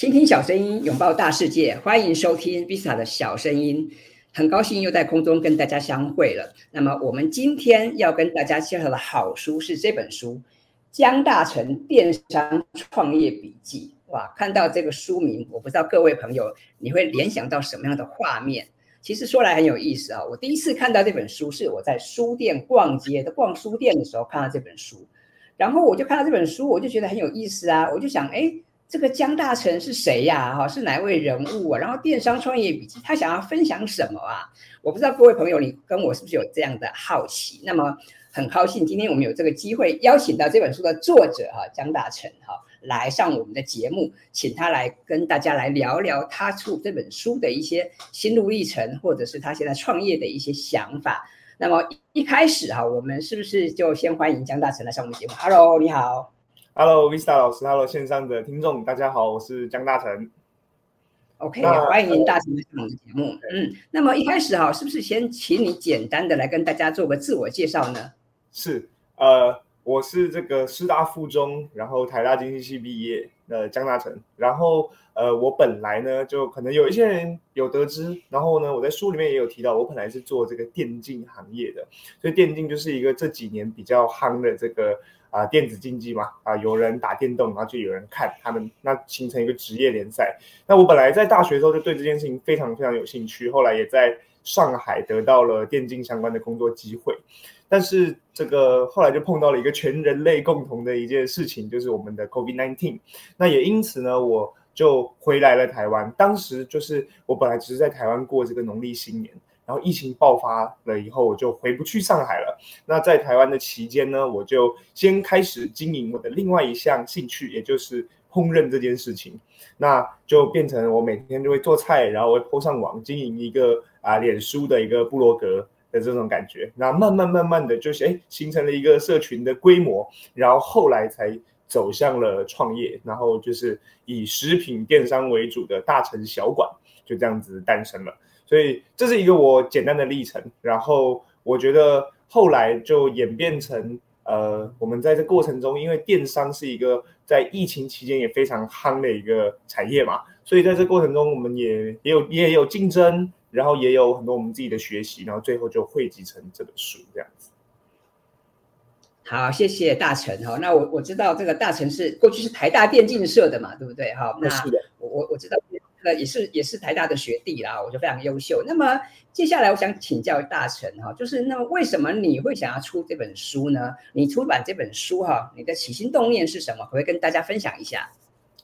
倾听小声音，拥抱大世界，欢迎收听 Visa 的小声音。很高兴又在空中跟大家相会了。那么，我们今天要跟大家介绍的好书是这本书《江大成电商创业笔记》。哇，看到这个书名，我不知道各位朋友你会联想到什么样的画面？其实说来很有意思啊。我第一次看到这本书是我在书店逛街的逛书店的时候看到这本书。然后我就看到这本书，我就觉得很有意思啊！我就想，哎，这个江大成是谁呀？哈，是哪位人物啊？然后电商创业笔记，他想要分享什么啊？我不知道各位朋友，你跟我是不是有这样的好奇？那么很高兴，今天我们有这个机会邀请到这本书的作者哈，江大成哈，来上我们的节目，请他来跟大家来聊聊他出这本书的一些心路历程，或者是他现在创业的一些想法。那么一开始哈，我们是不是就先欢迎江大成来上我们节目？Hello，你好。Hello，Vista 老师，Hello，线上的听众，大家好，我是江大成。OK，欢迎大成来上我们的节目。嗯，那么一开始哈，是不是先请你简单的来跟大家做个自我介绍呢？是，呃，我是这个师大附中，然后台大经济系毕业的江大成，然后。呃，我本来呢，就可能有一些人有得知，然后呢，我在书里面也有提到，我本来是做这个电竞行业的，所以电竞就是一个这几年比较夯的这个啊、电子竞技嘛，啊、有人打电动，然后就有人看他们，那形成一个职业联赛。那我本来在大学的时候就对这件事情非常非常有兴趣，后来也在上海得到了电竞相关的工作机会，但是这个后来就碰到了一个全人类共同的一件事情，就是我们的 COVID-19。那也因此呢，我。就回来了台湾，当时就是我本来只是在台湾过这个农历新年，然后疫情爆发了以后，我就回不去上海了。那在台湾的期间呢，我就先开始经营我的另外一项兴趣，也就是烹饪这件事情。那就变成我每天就会做菜，然后会 po 上网，经营一个啊脸书的一个部落格的这种感觉。那慢慢慢慢的就是哎形成了一个社群的规模，然后后来才。走向了创业，然后就是以食品电商为主的大城小馆就这样子诞生了。所以这是一个我简单的历程。然后我觉得后来就演变成，呃，我们在这过程中，因为电商是一个在疫情期间也非常夯的一个产业嘛，所以在这过程中，我们也也有也有竞争，然后也有很多我们自己的学习，然后最后就汇集成这本书这样子。好，谢谢大成哈。那我我知道这个大成是过去是台大电竞社的嘛，对不对哈？那是的。我我我知道，那也是也是台大的学弟啦，我就非常优秀。那么接下来我想请教大成哈，就是那么为什么你会想要出这本书呢？你出版这本书哈，你的起心动念是什么？可不可以跟大家分享一下？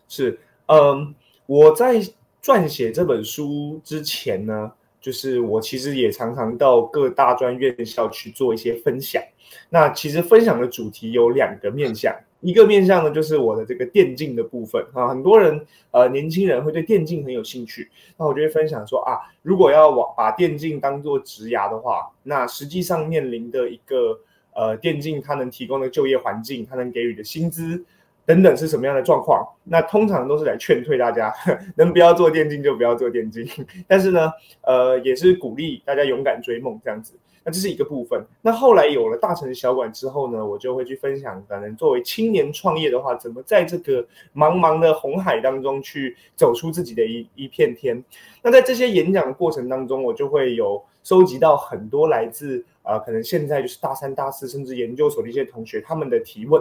是，嗯，我在撰写这本书之前呢，就是我其实也常常到各大专院校去做一些分享。那其实分享的主题有两个面向，一个面向呢就是我的这个电竞的部分啊，很多人呃年轻人会对电竞很有兴趣，那我就会分享说啊，如果要往把电竞当做职涯的话，那实际上面临的一个呃电竞它能提供的就业环境，它能给予的薪资等等是什么样的状况？那通常都是来劝退大家，能不要做电竞就不要做电竞，但是呢，呃也是鼓励大家勇敢追梦这样子。那这是一个部分。那后来有了大城小馆之后呢，我就会去分享，可能作为青年创业的话，怎么在这个茫茫的红海当中去走出自己的一一片天。那在这些演讲的过程当中，我就会有收集到很多来自啊、可能现在就是大三、大四，甚至研究所的一些同学他们的提问。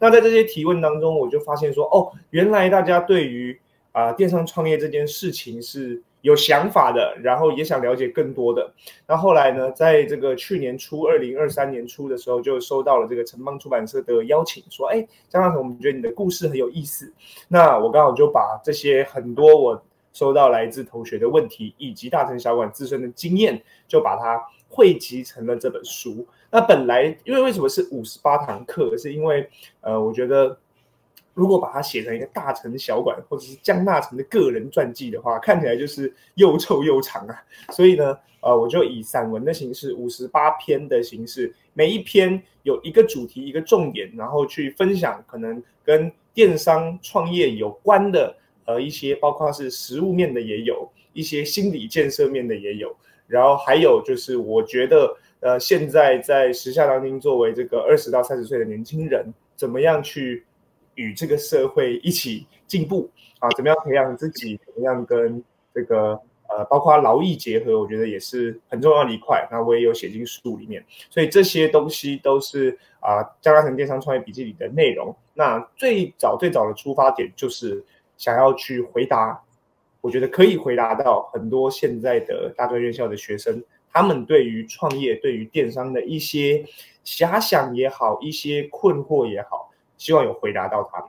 那在这些提问当中，我就发现说，哦，原来大家对于啊、呃、电商创业这件事情是。有想法的，然后也想了解更多的。那后来呢，在这个去年初，二零二三年初的时候，就收到了这个城邦出版社的邀请，说：“哎，江大成，我们觉得你的故事很有意思。”那我刚好就把这些很多我收到来自同学的问题，以及大成小馆自身的经验，就把它汇集成了这本书。那本来，因为为什么是五十八堂课？是因为呃，我觉得。如果把它写成一个大成小馆或者是江大成的个人传记的话，看起来就是又臭又长啊。所以呢，呃，我就以散文的形式，五十八篇的形式，每一篇有一个主题、一个重点，然后去分享可能跟电商创业有关的，呃，一些包括是实务面的也有，一些心理建设面的也有，然后还有就是我觉得，呃，现在在时下当今，作为这个二十到三十岁的年轻人，怎么样去与这个社会一起进步啊，怎么样培养自己，怎么样跟这个呃，包括劳逸结合，我觉得也是很重要的一块。那我也有写进书里面，所以这些东西都是啊，江大成电商创业笔记里的内容。那最早最早的出发点就是想要去回答，我觉得可以回答到很多现在的大专院校的学生，他们对于创业、对于电商的一些遐想也好，一些困惑也好，希望有回答到他们。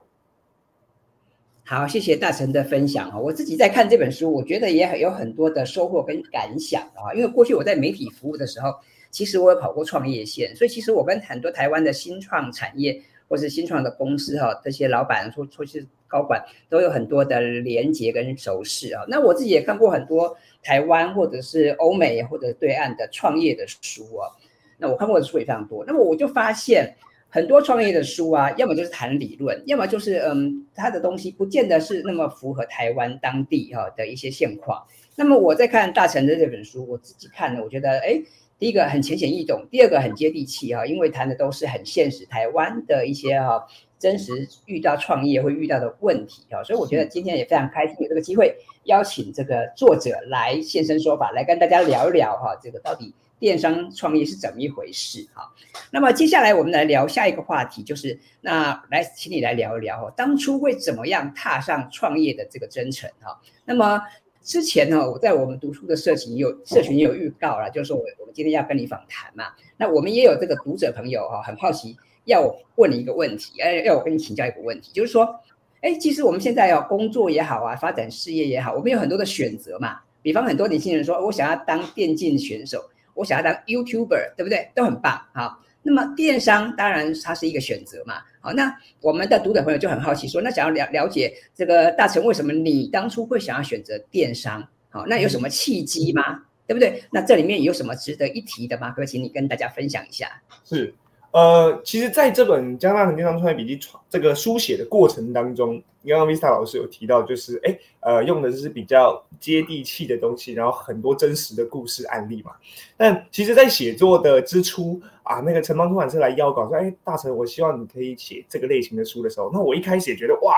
好，谢谢大成的分享啊！我自己在看这本书，我觉得也很有很多的收获跟感想啊。因为过去我在媒体服务的时候，其实我有跑过创业线，所以其实我跟很多台湾的新创产业或是新创的公司哈，这些老板说说是高管，都有很多的连结跟熟识啊。那我自己也看过很多台湾或者是欧美或者对岸的创业的书啊。那我看过的书也非常多。那么我就发现。很多创业的书啊，要么就是谈理论，要么就是嗯，他的东西不见得是那么符合台湾当地哈的一些现况。那么我在看大成的这本书，我自己看了，我觉得哎，第一个很浅显易懂，第二个很接地气哈，因为谈的都是很现实台湾的一些哈真实遇到创业会遇到的问题哈，所以我觉得今天也非常开心有这个机会邀请这个作者来现身说法，来跟大家聊一聊哈，这个到底。电商创业是怎么一回事？哈，那么接下来我们来聊下一个话题，就是那来请你来聊一聊当初会怎么样踏上创业的这个征程哈。那么之前呢，我在我们读书的社群有社群也有预告了，就是说我我们今天要跟你访谈嘛。那我们也有这个读者朋友哈，很好奇要我问你一个问题，哎，要我跟你请教一个问题，就是说，哎，其实我们现在要工作也好啊，发展事业也好，我们有很多的选择嘛。比方很多年轻人说，我想要当电竞选手。我想要当 YouTuber，对不对？都很棒。好，那么电商当然它是一个选择嘛。好，那我们的读者朋友就很好奇说，那想要了了解这个大成为什么你当初会想要选择电商？好，那有什么契机吗？对不对？那这里面有什么值得一提的吗？可不可以请你跟大家分享一下？是。呃，其实在这本《江大成电商创业笔记》这个书写的过程当中，刚刚 Vista 老师有提到，就是哎，呃，用的是比较接地气的东西，然后很多真实的故事案例嘛。但其实，在写作的之初啊，那个城邦出版社来邀稿说，哎，大成，我希望你可以写这个类型的书的时候，那我一开始也觉得哇，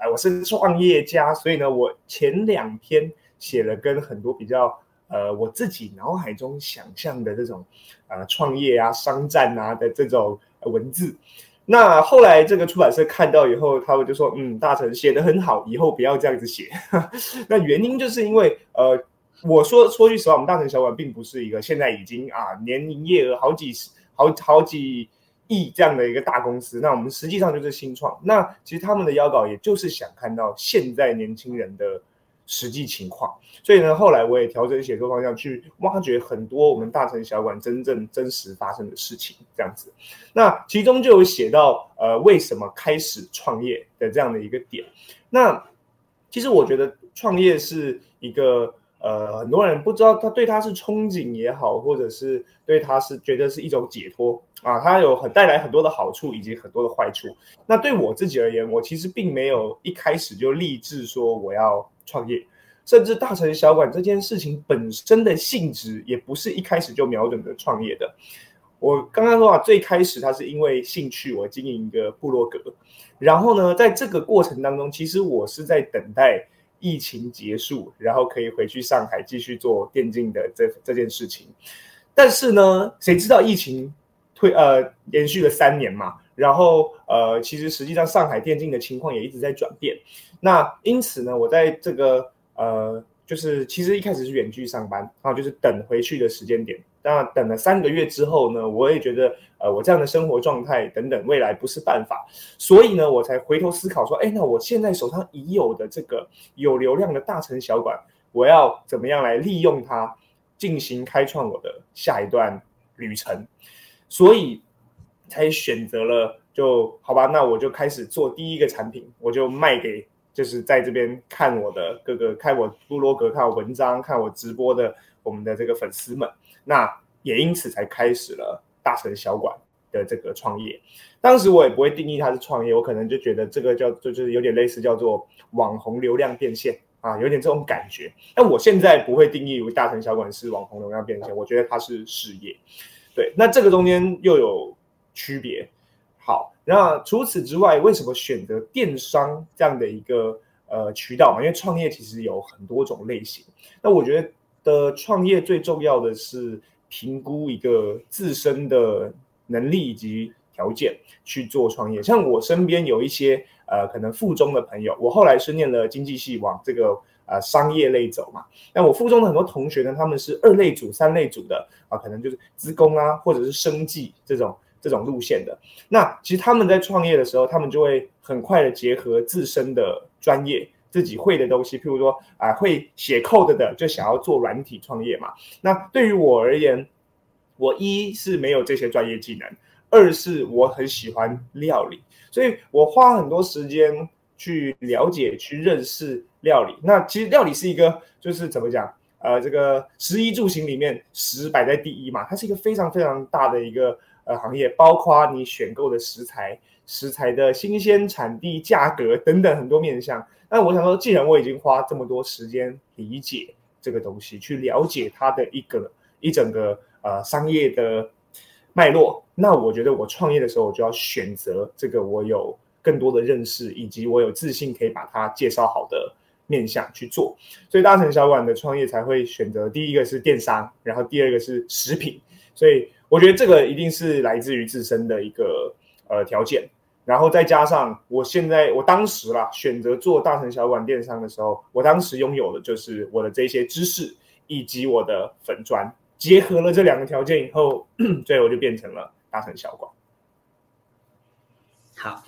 哎，我是创业家，所以呢，我前两篇写了跟很多比较。呃，我自己脑海中想象的这种，呃，创业啊、商战啊的这种文字，那后来这个出版社看到以后，他们就说，嗯，大成写的很好，以后不要这样子写。那原因就是因为，呃，我说说句实话，我们大成小馆并不是一个现在已经啊年营业额好几十、好好几亿这样的一个大公司。那我们实际上就是新创。那其实他们的邀稿也就是想看到现在年轻人的。实际情况，所以呢，后来我也调整写作方向，去挖掘很多我们大城小馆真正真实发生的事情，这样子。那其中就有写到，呃，为什么开始创业的这样的一个点。那其实我觉得创业是一个，呃，很多人不知道他对他是憧憬也好，或者是对他是觉得是一种解脱啊，它有很带来很多的好处以及很多的坏处。那对我自己而言，我其实并没有一开始就立志说我要。创业，甚至大成小馆这件事情本身的性质，也不是一开始就瞄准的创业的。我刚刚说啊，最开始它是因为兴趣，我经营一个部落格。然后呢，在这个过程当中，其实我是在等待疫情结束，然后可以回去上海继续做电竞的这这件事情。但是呢，谁知道疫情推呃延续了三年嘛？然后呃，其实实际上上海电竞的情况也一直在转变。那因此呢，我在这个呃，就是其实一开始是远距上班，然后就是等回去的时间点。那等了三个月之后呢，我也觉得呃，我这样的生活状态等等未来不是办法，所以呢，我才回头思考说，哎，那我现在手上已有的这个有流量的大城小馆，我要怎么样来利用它，进行开创我的下一段旅程，所以才选择了就好吧，那我就开始做第一个产品，我就卖给。就是在这边看我的各个，看我部落格，看我文章，看我直播的我们的这个粉丝们，那也因此才开始了大城小馆的这个创业。当时我也不会定义它是创业，我可能就觉得这个叫就就是有点类似叫做网红流量变现啊，有点这种感觉。但我现在不会定义为大城小馆是网红流量变现，我觉得它是事业。对，那这个中间又有区别。好。那除此之外，为什么选择电商这样的一个呃渠道嘛？因为创业其实有很多种类型。那我觉得的创业最重要的是评估一个自身的能力以及条件去做创业。像我身边有一些呃可能附中的朋友，我后来是念了经济系往这个呃商业类走嘛。那我附中的很多同学呢，他们是二类组、三类组的啊，可能就是资工啊，或者是生技这种。这种路线的，那其实他们在创业的时候，他们就会很快的结合自身的专业，自己会的东西，譬如说啊、呃，会写 code 的，就想要做软体创业嘛。那对于我而言，我一是没有这些专业技能，二是我很喜欢料理，所以我花很多时间去了解、去认识料理。那其实料理是一个，就是怎么讲？呃，这个食衣住行里面，食摆在第一嘛，它是一个非常非常大的一个。呃，行业包括你选购的食材、食材的新鲜、产地、价格等等很多面向。那我想说，既然我已经花这么多时间理解这个东西，去了解它的一个一整个呃商业的脉络，那我觉得我创业的时候，我就要选择这个我有更多的认识，以及我有自信可以把它介绍好的面向去做。所以大成小馆的创业才会选择第一个是电商，然后第二个是食品，所以。我觉得这个一定是来自于自身的一个呃条件，然后再加上我现在我当时啦选择做大成小馆电商的时候，我当时拥有的就是我的这些知识以及我的粉砖，结合了这两个条件以后，最后就变成了大成小馆。好。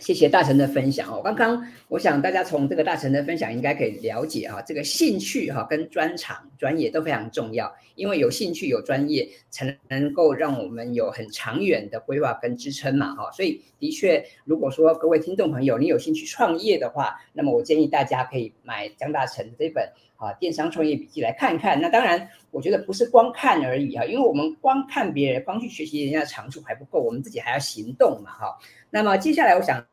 谢谢大成的分享哦。刚刚我想大家从这个大成的分享应该可以了解哈，这个兴趣哈跟专长专业都非常重要，因为有兴趣有专业才能够让我们有很长远的规划跟支撑嘛哈。所以的确，如果说各位听众朋友你有兴趣创业的话，那么我建议大家可以买江大成这本啊电商创业笔记来看看。那当然，我觉得不是光看而已哈，因为我们光看别人，光去学习人家的长处还不够，我们自己还要行动嘛哈。那么接下来我想。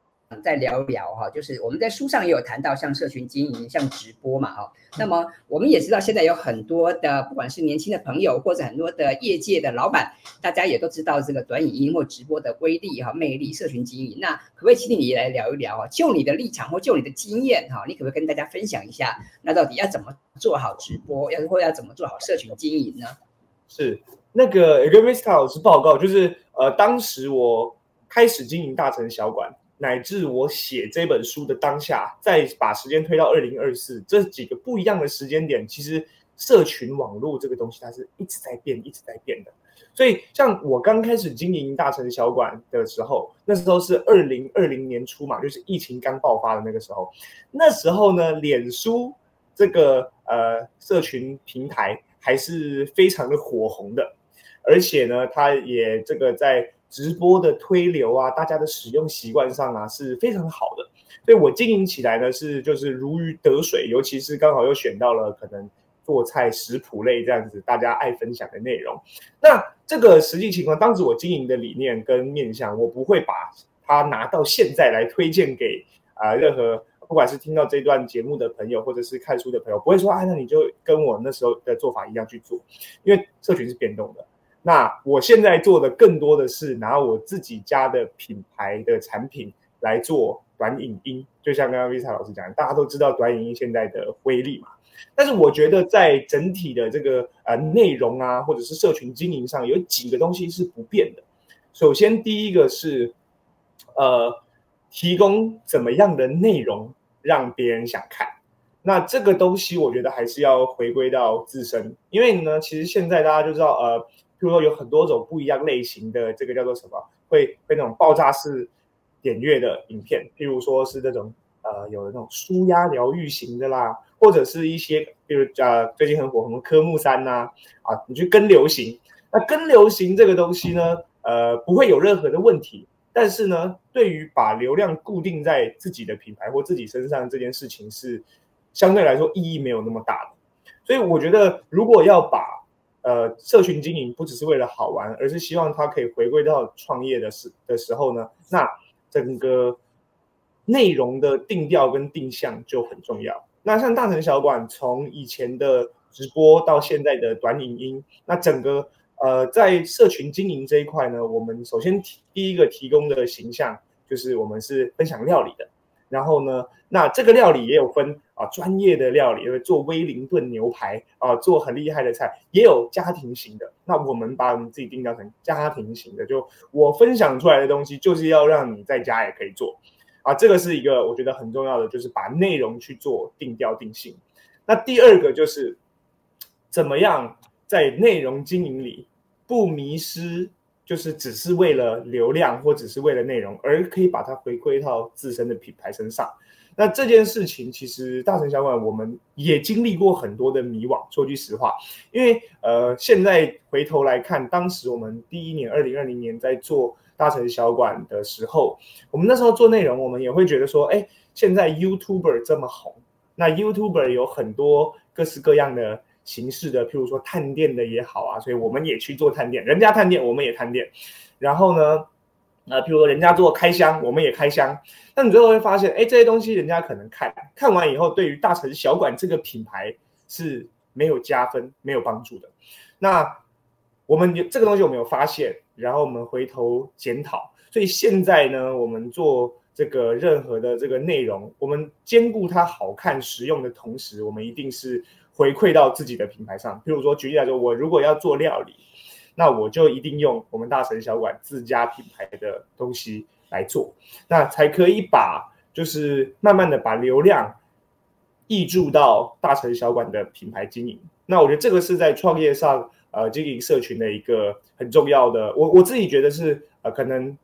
再聊一聊哈，就是我们在书上也有谈到，像社群经营、像直播嘛哈。那么我们也知道，现在有很多的，不管是年轻的朋友，或者很多的业界的老板，大家也都知道这个短影音或直播的威力哈、魅力、社群经营。那可不可以请你来聊一聊啊？就你的立场或就你的经验哈，你可不可以跟大家分享一下？那到底要怎么做好直播，要或要怎么做好社群经营呢？是那个 e g o m i s t a 老师报告，就是呃，当时我开始经营大城小馆。乃至我写这本书的当下，再把时间推到二零二四，这几个不一样的时间点，其实社群网络这个东西它是一直在变，一直在变的。所以，像我刚开始经营大城小馆的时候，那时候是二零二零年初嘛，就是疫情刚爆发的那个时候。那时候呢，脸书这个呃社群平台还是非常的火红的，而且呢，它也这个在。直播的推流啊，大家的使用习惯上啊是非常好的，所以我经营起来呢是就是如鱼得水，尤其是刚好又选到了可能做菜食谱类这样子大家爱分享的内容。那这个实际情况，当时我经营的理念跟面向，我不会把它拿到现在来推荐给啊、任何不管是听到这段节目的朋友，或者是看书的朋友，不会说啊，那你就跟我那时候的做法一样去做，因为社群是变动的。那我现在做的更多的是拿我自己家的品牌的产品来做短影音，就像刚刚 Visa 老师讲，大家都知道短影音现在的威力嘛。但是我觉得在整体的这个呃内容啊，或者是社群经营上，有几个东西是不变的。首先第一个是呃提供怎么样的内容让别人想看。那这个东西我觉得还是要回归到自身，因为呢，其实现在大家就知道呃。比如说有很多种不一样类型的，这个叫做什么？会会那种爆炸式点阅的影片，譬如说是那种呃有那种舒压疗愈型的啦，或者是一些比如呃最近很火什么科目三呐啊，啊，你去跟流行，那跟流行这个东西呢，呃不会有任何的问题，但是呢，对于把流量固定在自己的品牌或自己身上这件事情是相对来说意义没有那么大的，所以我觉得如果要把呃，社群经营不只是为了好玩，而是希望它可以回归到创业的时的时候呢，那整个内容的定调跟定向就很重要。那像大城小馆从以前的直播到现在的短影音，那整个呃，在社群经营这一块呢，我们首先提第一个提供的形象就是我们是分享料理的。然后呢，那这个料理也有分啊，专业的料理，因为做威灵顿牛排啊，做很厉害的菜，也有家庭型的。那我们把我们自己定调成家庭型的，就我分享出来的东西，就是要让你在家也可以做啊。这个是一个我觉得很重要的，就是把内容去做定调定性。那第二个就是怎么样在内容经营里不迷失。就是只是为了流量或只是为了内容，而可以把它回归到自身的品牌身上。那这件事情其实大成小馆我们也经历过很多的迷惘。说句实话，因为呃，现在回头来看，当时我们第一年二零二零年在做大成小馆的时候，我们那时候做内容，我们也会觉得说，哎，现在 YouTuber 这么红，那 YouTuber 有很多各式各样的。形式的，譬如说探店的也好啊，所以我们也去做探店，人家探店，我们也探店。然后呢，呃，譬如说人家做开箱，我们也开箱。那你最后会发现，哎，这些东西人家可能看看完以后，对于大城小馆这个品牌是没有加分、没有帮助的。那我们这个东西我们有发现，然后我们回头检讨。所以现在呢，我们做这个任何的这个内容，我们兼顾它好看、实用的同时，我们一定是。回馈到自己的品牌上，譬如说，举例来说，我如果要做料理，那我就一定用我们大成小馆自家品牌的东西来做，那才可以把就是慢慢的把流量溢注到大成小馆的品牌经营。那我觉得这个是在创业上，呃，经营社群的一个很重要的，我我自己觉得是呃，可能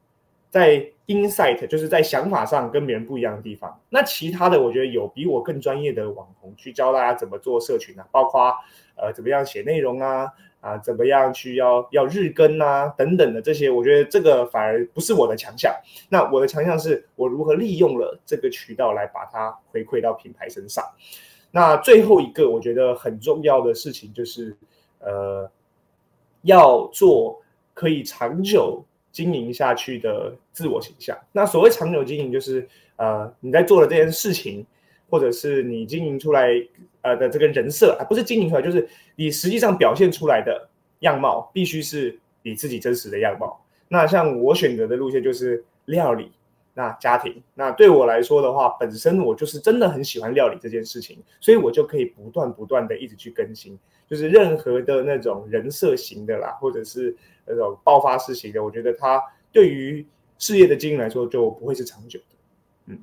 在。Insight 就是在想法上跟别人不一样的地方。那其他的，我觉得有比我更专业的网红去教大家怎么做社群啊，包括呃怎么样写内容啊，啊怎么样去要要日更啊等等的这些，我觉得这个反而不是我的强项。那我的强项是我如何利用了这个渠道来把它回馈到品牌身上。那最后一个我觉得很重要的事情就是，呃，要做可以长久。经营下去的自我形象，那所谓长久经营，就是呃你在做的这件事情，或者是你经营出来呃的这个人设，啊不是经营出来，就是你实际上表现出来的样貌，必须是你自己真实的样貌。那像我选择的路线就是料理，那家庭，那对我来说的话，本身我就是真的很喜欢料理这件事情，所以我就可以不断不断的一直去更新。就是任何的那种人设型的啦，或者是那种爆发式型的，我觉得它对于事业的经营来说就不会是长久的。嗯，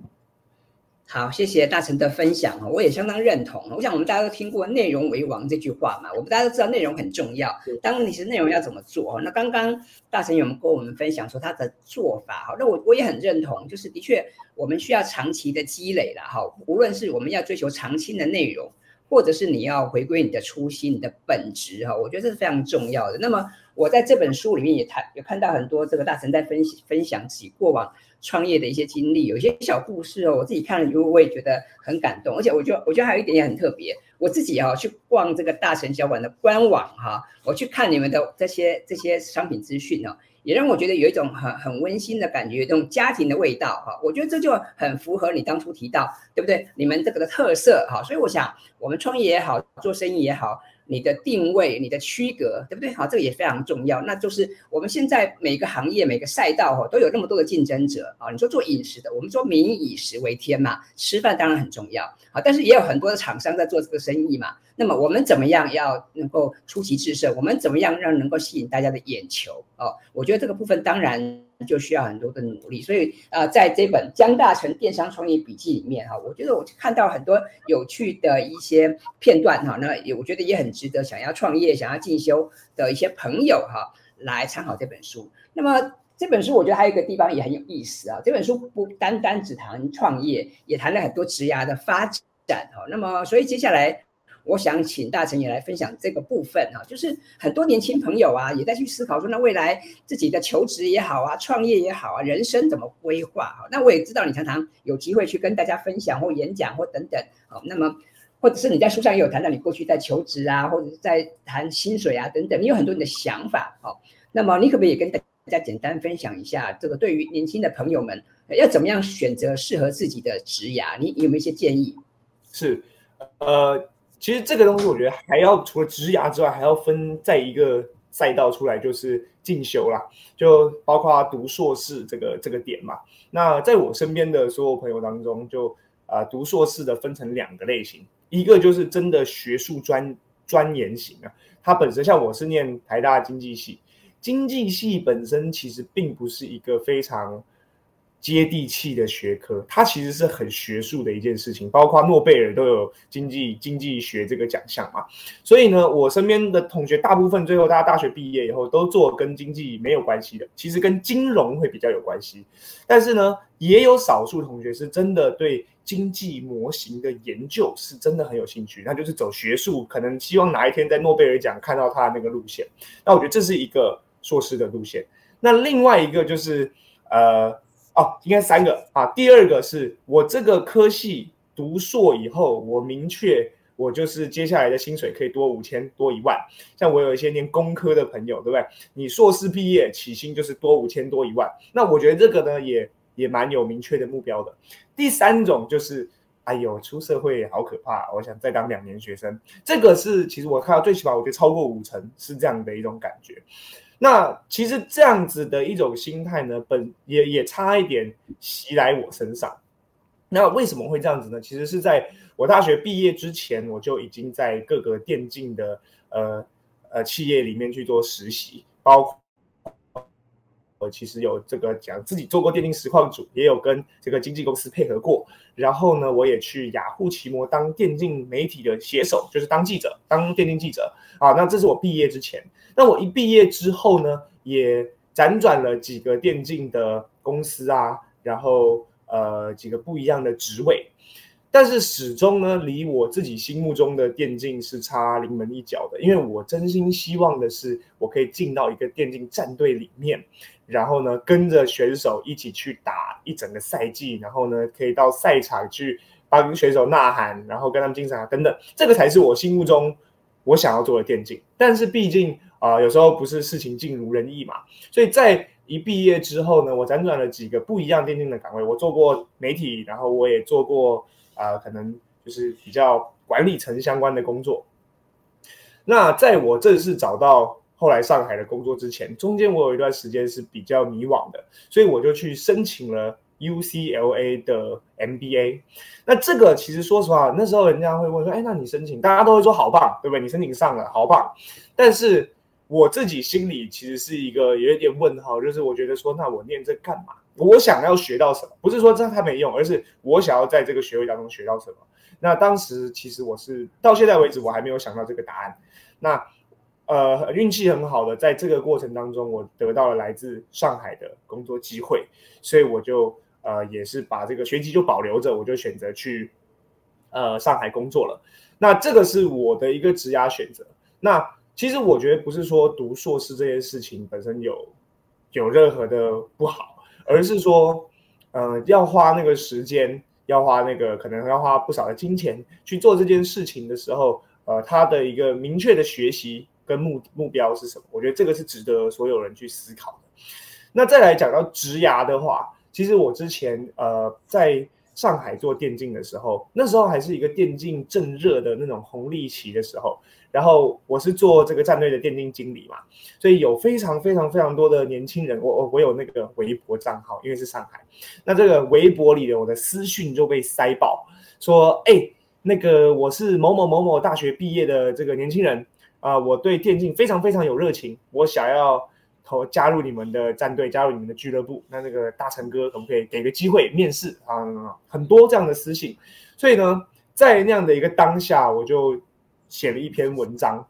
好，谢谢大成的分享哈，我也相当认同。我想我们大家都听过“内容为王”这句话嘛，我们大家都知道内容很重要。当你是内容要怎么做哈？那刚刚大成有跟我们分享说他的做法哈？那我我也很认同，就是的确我们需要长期的积累了哈。无论是我们要追求长期的内容。或者是你要回归你的初心、你的本质哈，我觉得这是非常重要的。那么我在这本书里面也谈，有看到很多这个大神在分析分享起过往创业的一些经历，有一些小故事哦，我自己看了以后我也觉得很感动。而且我觉得我觉得还有一点也很特别，我自己哈去逛这个大神小馆的官网哈，我去看你们的这些这些商品资讯哦。也让我觉得有一种很很温馨的感觉，这种家庭的味道哈，我觉得这就很符合你当初提到，对不对？你们这个的特色哈，所以我想，我们创业也好，做生意也好。你的定位、你的区隔，对不对？好，这个也非常重要。那就是我们现在每个行业、每个赛道哈，都有那么多的竞争者啊。你说做饮食的，我们说民以食为天嘛，吃饭当然很重要啊。但是也有很多的厂商在做这个生意嘛。那么我们怎么样要能够出奇制胜？我们怎么样让能够吸引大家的眼球？哦，我觉得这个部分当然。就需要很多的努力，所以啊、呃，在这本江大成电商创业笔记里面哈，我觉得我看到很多有趣的一些片段哈，那也我觉得也很值得想要创业、想要进修的一些朋友哈来参考这本书。那么这本书我觉得还有一个地方也很有意思啊，这本书不单单只谈创业，也谈了很多职涯的发展哈。那么所以接下来。我想请大成也来分享这个部分哈，就是很多年轻朋友啊，也在去思考说，那未来自己的求职也好啊，创业也好啊，人生怎么规划哈？那我也知道你常常有机会去跟大家分享或演讲或等等，好，那么或者是你在书上也有谈到你过去在求职啊，或者是在谈薪水啊等等，你有很多你的想法，好，那么你可不可以也跟大家简单分享一下，这个对于年轻的朋友们要怎么样选择适合自己的职涯，你有没有一些建议？是，呃。其实这个东西，我觉得还要除了职涯之外，还要分在一个赛道出来就是进修啦，就包括读硕士这个这个点嘛。那在我身边的所有朋友当中就，就、呃、啊读硕士的分成两个类型，一个就是真的学术专钻研型啊，它本身像我是念台大经济系，经济系本身其实并不是一个非常。接地气的学科，它其实是很学术的一件事情，包括诺贝尔都有经济经济学这个奖项嘛。所以呢，我身边的同学大部分最后大家大学毕业以后都做跟经济没有关系的，其实跟金融会比较有关系。但是呢，也有少数同学是真的对经济模型的研究是真的很有兴趣，那就是走学术，可能希望哪一天在诺贝尔奖看到他的那个路线。那我觉得这是一个硕士的路线。那另外一个就是呃。哦，应该三个啊。第二个是我这个科系读硕以后，我明确我就是接下来的薪水可以多五千多一万。像我有一些念工科的朋友，对不对？你硕士毕业起薪就是多五千多一万。那我觉得这个呢，也也蛮有明确的目标的。第三种就是，哎呦，出社会好可怕，我想再当两年学生。这个是其实我看到最起码我觉得超过五成是这样的一种感觉。那其实这样子的一种心态呢，本也也差一点袭来我身上。那为什么会这样子呢？其实是在我大学毕业之前，我就已经在各个电竞的呃呃企业里面去做实习，包括。我其实有这个讲自己做过电竞实况组，也有跟这个经纪公司配合过。然后呢，我也去雅虎奇摩当电竞媒体的写手，就是当记者，当电竞记者。啊，那这是我毕业之前。那我一毕业之后呢，也辗转了几个电竞的公司啊，然后呃几个不一样的职位。但是始终呢，离我自己心目中的电竞是差临门一脚的，因为我真心希望的是，我可以进到一个电竞战队里面，然后呢，跟着选手一起去打一整个赛季，然后呢，可以到赛场去帮选手呐喊，然后跟他们竞赛等等，这个才是我心目中我想要做的电竞。但是毕竟啊、有时候不是事情尽如人意嘛，所以在一毕业之后呢，我辗转了几个不一样电竞的岗位，我做过媒体，然后我也做过。啊、可能就是比较管理层相关的工作。那在我正式找到后来上海的工作之前，中间我有一段时间是比较迷惘的，所以我就去申请了 UCLA 的 MBA。那这个其实说实话，那时候人家会问说：“哎，那你申请？”大家都会说：“好棒，对不对？你申请上了，好棒。”但是我自己心里其实是一个有一点问号，就是我觉得说：“那我念这干嘛？”我想要学到什么？不是说这它没用，而是我想要在这个学位当中学到什么。那当时其实我是到现在为止我还没有想到这个答案。那呃运气很好的，在这个过程当中，我得到了来自上海的工作机会，所以我就呃也是把这个学籍就保留着，我就选择去呃上海工作了。那这个是我的一个职涯选择。那其实我觉得不是说读硕士这件事情本身有有任何的不好。而是说，呃，要花那个时间，要花那个可能要花不少的金钱去做这件事情的时候，呃，他的一个明确的学习跟目目标是什么？我觉得这个是值得所有人去思考的。那再来讲到职涯的话，其实我之前呃在上海做电竞的时候，那时候还是一个电竞正热的那种红利期的时候。然后我是做这个战队的电竞经理嘛，所以有非常非常非常多的年轻人，我我我有那个微博账号，因为是上海，那这个微博里的我的私讯就被塞爆，说哎，那个我是某某某某大学毕业的这个年轻人啊、我对电竞非常非常有热情，我想要投加入你们的战队，加入你们的俱乐部，那那个大成哥可不可以给个机会面试啊？很多这样的私信，所以呢，在那样的一个当下，我就。写了一篇文章，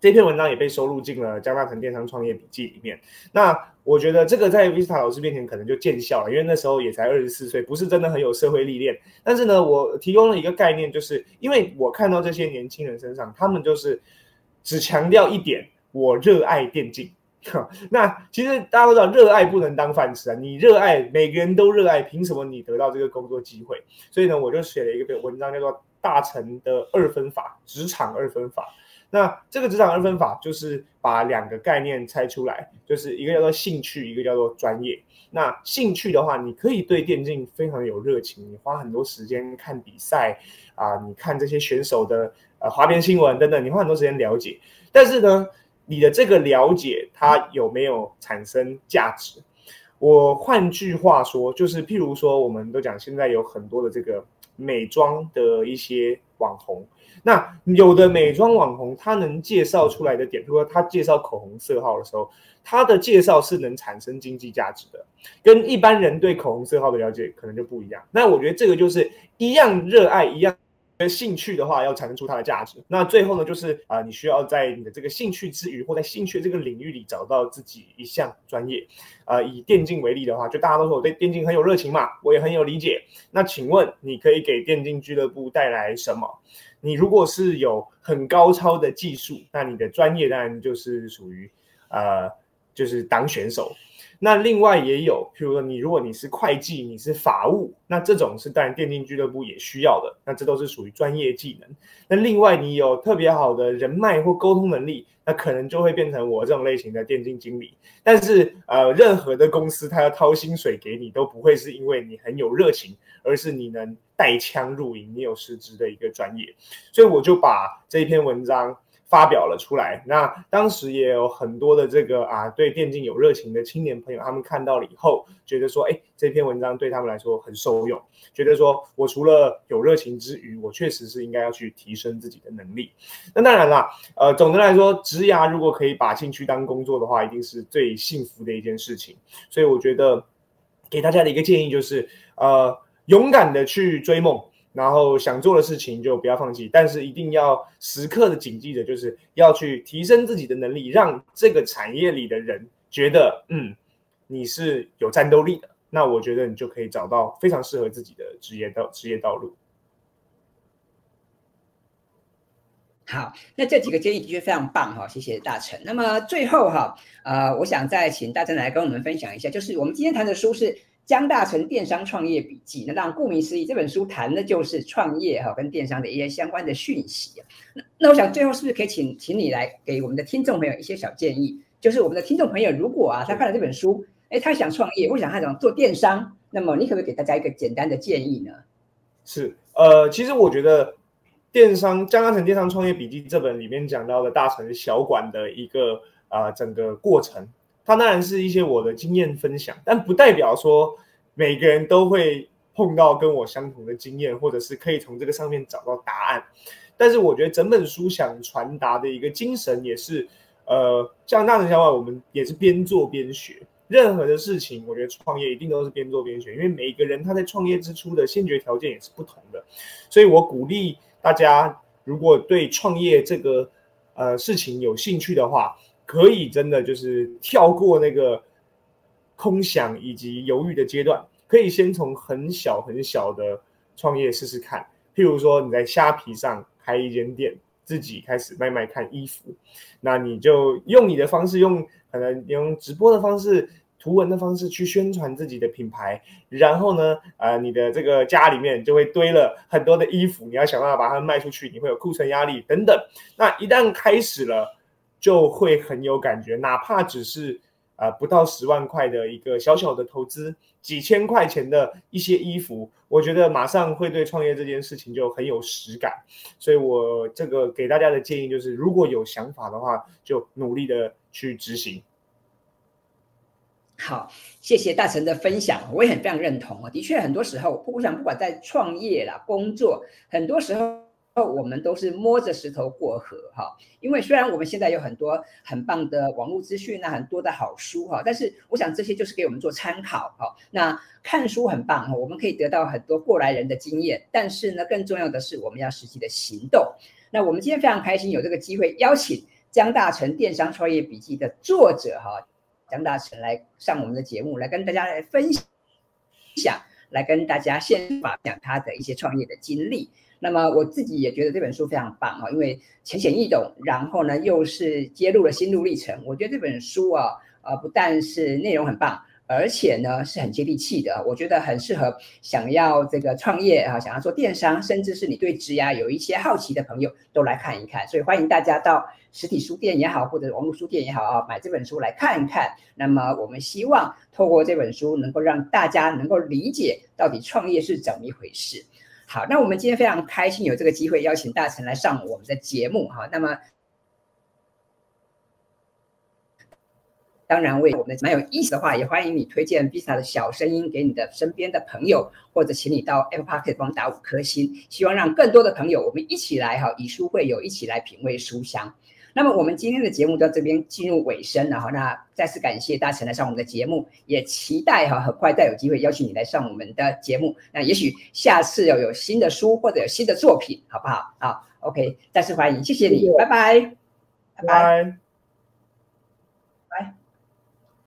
这篇文章也被收录进了江大成电商创业笔记里面。那我觉得这个在 Vista 老师面前可能就见效了，因为那时候也才二十四岁，不是真的很有社会历练。但是呢，我提供了一个概念，就是因为我看到这些年轻人身上，他们就是只强调一点：我热爱电竞。那其实大家都知道，热爱不能当饭吃啊！你热爱，每个人都热爱，凭什么你得到这个工作机会？所以呢，我就写了一个文章，叫做。大成的二分法，职场二分法。那这个职场二分法就是把两个概念拆出来，就是一个叫做兴趣，一个叫做专业。那兴趣的话，你可以对电竞非常有热情，你花很多时间看比赛啊，你看这些选手的呃花边新闻等等，你花很多时间了解。但是呢，你的这个了解它有没有产生价值？我换句话说，就是譬如说，我们都讲现在有很多的这个美妆的一些网红。那有的美妆网红，他能介绍出来的点，比如说他介绍口红色号的时候，他的介绍是能产生经济价值的，跟一般人对口红色号的了解可能就不一样。那我觉得这个就是一样热爱一样的兴趣的话，要产生出它的价值。那最后呢，就是啊、你需要在你的这个兴趣之余，或在兴趣这个领域里找到自己一项专业。呃，以电竞为例的话，就大家都说我对电竞很有热情嘛，我也很有理解。那请问你可以给电竞俱乐部带来什么？你如果是有很高超的技术，那你的专业当然就是属于呃，就是当选手。那另外也有，譬如说你如果你是会计，你是法务，那这种是当然电竞俱乐部也需要的。那这都是属于专业技能。那另外你有特别好的人脉或沟通能力，那可能就会变成我这种类型的电竞经理。但是呃，任何的公司他要掏薪水给你，都不会是因为你很有热情，而是你能。带枪入营，你有实质的一个专业，所以我就把这一篇文章发表了出来。那当时也有很多的这个啊，对电竞有热情的青年朋友，他们看到了以后，觉得说，哎，这篇文章对他们来说很受用，觉得说我除了有热情之余，我确实是应该要去提升自己的能力。那当然啦，呃，总的来说，职涯如果可以把兴趣当工作的话，一定是最幸福的一件事情。所以我觉得给大家的一个建议就是，呃。勇敢的去追梦，然后想做的事情就不要放弃，但是一定要时刻的谨记着，就是要去提升自己的能力，让这个产业里的人觉得，嗯，你是有战斗力的。那我觉得你就可以找到非常适合自己的职业道职业道路。好，那这几个建议的确非常棒哈，谢谢大成。那么最后哈，呃，我想再请大成来跟我们分享一下，就是我们今天谈的书是。江大成电商创业笔记，那当然顾名思义，这本书谈的就是创业哈，跟电商的一些相关的讯息。那那我想最后是不是可以请请你来给我们的听众朋友一些小建议？就是我们的听众朋友如果啊他看了这本书，哎，他想创业，或想他想做电商，那么你可不可以给大家一个简单的建议呢？是，呃，其实我觉得电商江大成电商创业笔记这本里面讲到了大成小馆的一个啊、整个过程。它当然是一些我的经验分享，但不代表说每个人都会碰到跟我相同的经验，或者是可以从这个上面找到答案。但是我觉得整本书想传达的一个精神也是，呃，像大成小馆，我们也是边做边学。任何的事情，我觉得创业一定都是边做边学，因为每个人他在创业之初的先决条件也是不同的。所以我鼓励大家，如果对创业这个呃事情有兴趣的话，可以真的就是跳过那个空想以及犹豫的阶段，可以先从很小很小的创业试试看。譬如说你在虾皮上开一间店，自己开始卖卖看衣服，那你就用你的方式，用可能用直播的方式、图文的方式去宣传自己的品牌。然后呢，呃，你的这个家里面就会堆了很多的衣服，你要想办法把它卖出去，你会有库存压力等等。那一旦开始了。就会很有感觉，哪怕只是呃不到十万块的一个小小的投资，几千块钱的一些衣服，我觉得马上会对创业这件事情就很有实感。所以我这个给大家的建议就是，如果有想法的话，就努力的去执行。好，谢谢大成的分享，我也很非常认同啊。的确，很多时候，我想不管在创业啦、工作，很多时候。我们都是摸着石头过河哈，因为虽然我们现在有很多很棒的网络资讯啊，很多的好书哈，但是我想这些就是给我们做参考哈。那看书很棒哈，我们可以得到很多过来人的经验，但是呢，更重要的是我们要实际的行动。那我们今天非常开心有这个机会邀请江大成电商创业笔记的作者哈，江大成来上我们的节目，来跟大家来分享，来跟大家先分享他的一些创业的经历。那么我自己也觉得这本书非常棒啊，因为浅显易懂，然后呢又是揭露了心路历程。我觉得这本书啊，呃，不但是内容很棒，而且呢是很接地气的。我觉得很适合想要这个创业啊，想要做电商，甚至是你对职涯有一些好奇的朋友都来看一看。所以欢迎大家到实体书店也好，或者网络书店也好啊，买这本书来看一看。那么我们希望透过这本书，能够让大家能够理解到底创业是怎么一回事。好，那我们今天非常开心有这个机会邀请大成来上我们的节目哈。那么当然，为我们蛮有意思的话，也欢迎你推荐 Visa 的小声音给你的身边的朋友，或者请你到 Apple Park 帮我打五颗星，希望让更多的朋友我们一起来哈，以书会友一起来品味书香。那么我们今天的节目到这边进入尾声了哈，那再次感谢大成来上我们的节目，也期待哈很快再有机会邀请你来上我们的节目。那也许下次要有新的书或者有新的作品，好不好？好，OK，再次欢迎，谢谢你，拜拜，拜拜。